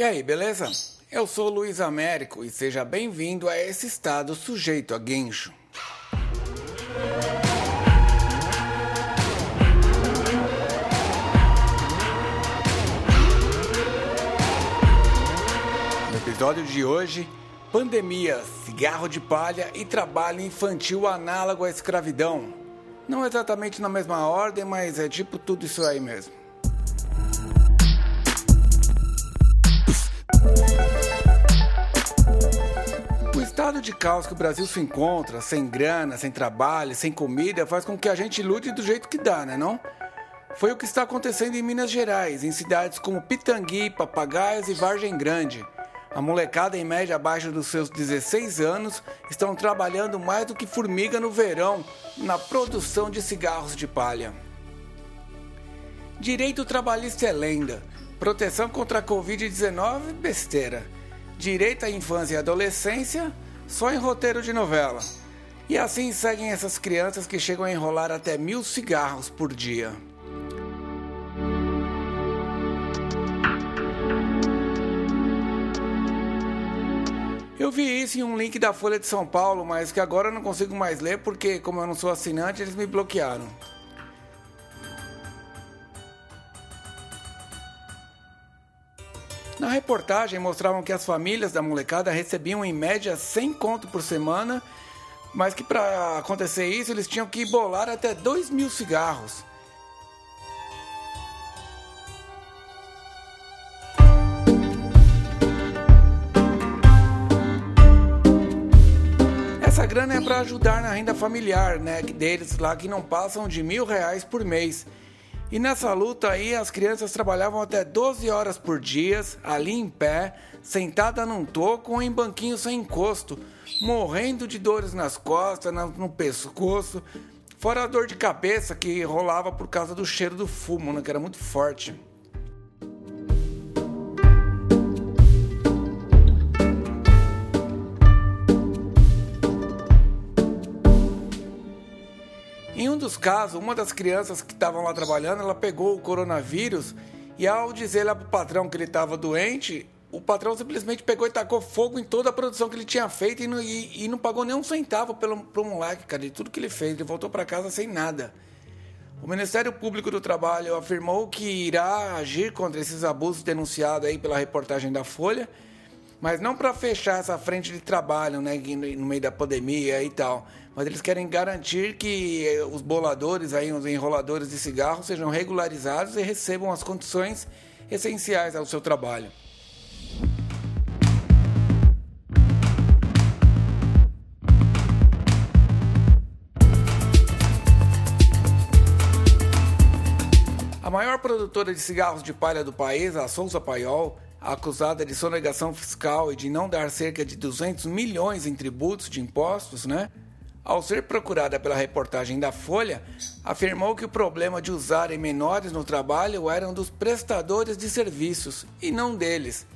E aí, beleza? Eu sou Luiz Américo e seja bem-vindo a esse estado sujeito a guincho. No episódio de hoje, pandemia, cigarro de palha e trabalho infantil análogo à escravidão. Não exatamente na mesma ordem, mas é tipo tudo isso aí mesmo. Caos que o Brasil se encontra, sem grana, sem trabalho, sem comida, faz com que a gente lute do jeito que dá, né não? Foi o que está acontecendo em Minas Gerais, em cidades como Pitangui, Papagaios e Vargem Grande. A molecada, em média abaixo dos seus 16 anos, estão trabalhando mais do que formiga no verão na produção de cigarros de palha. Direito trabalhista é lenda. Proteção contra a Covid-19, besteira. Direito à infância e adolescência, só em roteiro de novela. E assim seguem essas crianças que chegam a enrolar até mil cigarros por dia. Eu vi isso em um link da Folha de São Paulo, mas que agora eu não consigo mais ler porque, como eu não sou assinante, eles me bloquearam. Na reportagem mostravam que as famílias da molecada recebiam em média 100 conto por semana, mas que para acontecer isso eles tinham que bolar até 2 mil cigarros. Essa grana é para ajudar na renda familiar, né, deles lá que não passam de mil reais por mês. E nessa luta aí, as crianças trabalhavam até 12 horas por dia, ali em pé, sentada num toco ou em banquinho sem encosto, morrendo de dores nas costas, no pescoço, fora a dor de cabeça que rolava por causa do cheiro do fumo, né, que era muito forte. Em um dos casos, uma das crianças que estavam lá trabalhando, ela pegou o coronavírus e ao dizer lá pro patrão que ele estava doente, o patrão simplesmente pegou e tacou fogo em toda a produção que ele tinha feito e não, e, e não pagou nem um centavo pelo, pro moleque, cara, de tudo que ele fez. Ele voltou para casa sem nada. O Ministério Público do Trabalho afirmou que irá agir contra esses abusos denunciados aí pela reportagem da Folha, mas não para fechar essa frente de trabalho, né, no meio da pandemia e tal, mas eles querem garantir que os boladores aí, os enroladores de cigarro sejam regularizados e recebam as condições essenciais ao seu trabalho. A maior produtora de cigarros de palha do país, a Souza Paiol, acusada de sonegação fiscal e de não dar cerca de 200 milhões em tributos de impostos, né? Ao ser procurada pela reportagem da Folha, afirmou que o problema de usarem menores no trabalho eram dos prestadores de serviços e não deles.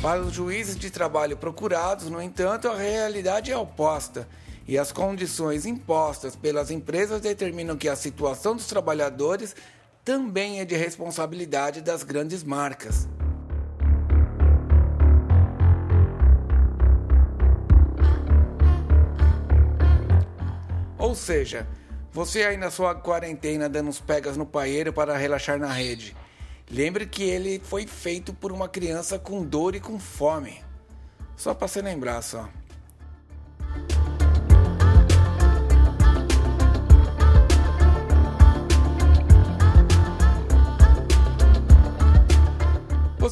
Para os juízes de trabalho procurados, no entanto, a realidade é oposta e as condições impostas pelas empresas determinam que a situação dos trabalhadores também é de responsabilidade das grandes marcas. Ou seja, você aí na sua quarentena dando uns pegas no paeiro para relaxar na rede. Lembre que ele foi feito por uma criança com dor e com fome. Só para você lembrar só.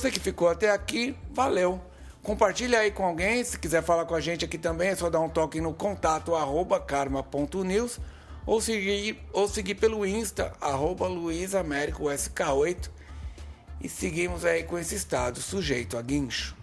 Você que ficou até aqui, valeu. Compartilha aí com alguém, se quiser falar com a gente aqui também, é só dar um toque no contato arroba karma.news ou seguir, ou seguir pelo Insta, arroba luisaméricosk8 e seguimos aí com esse estado sujeito a guincho.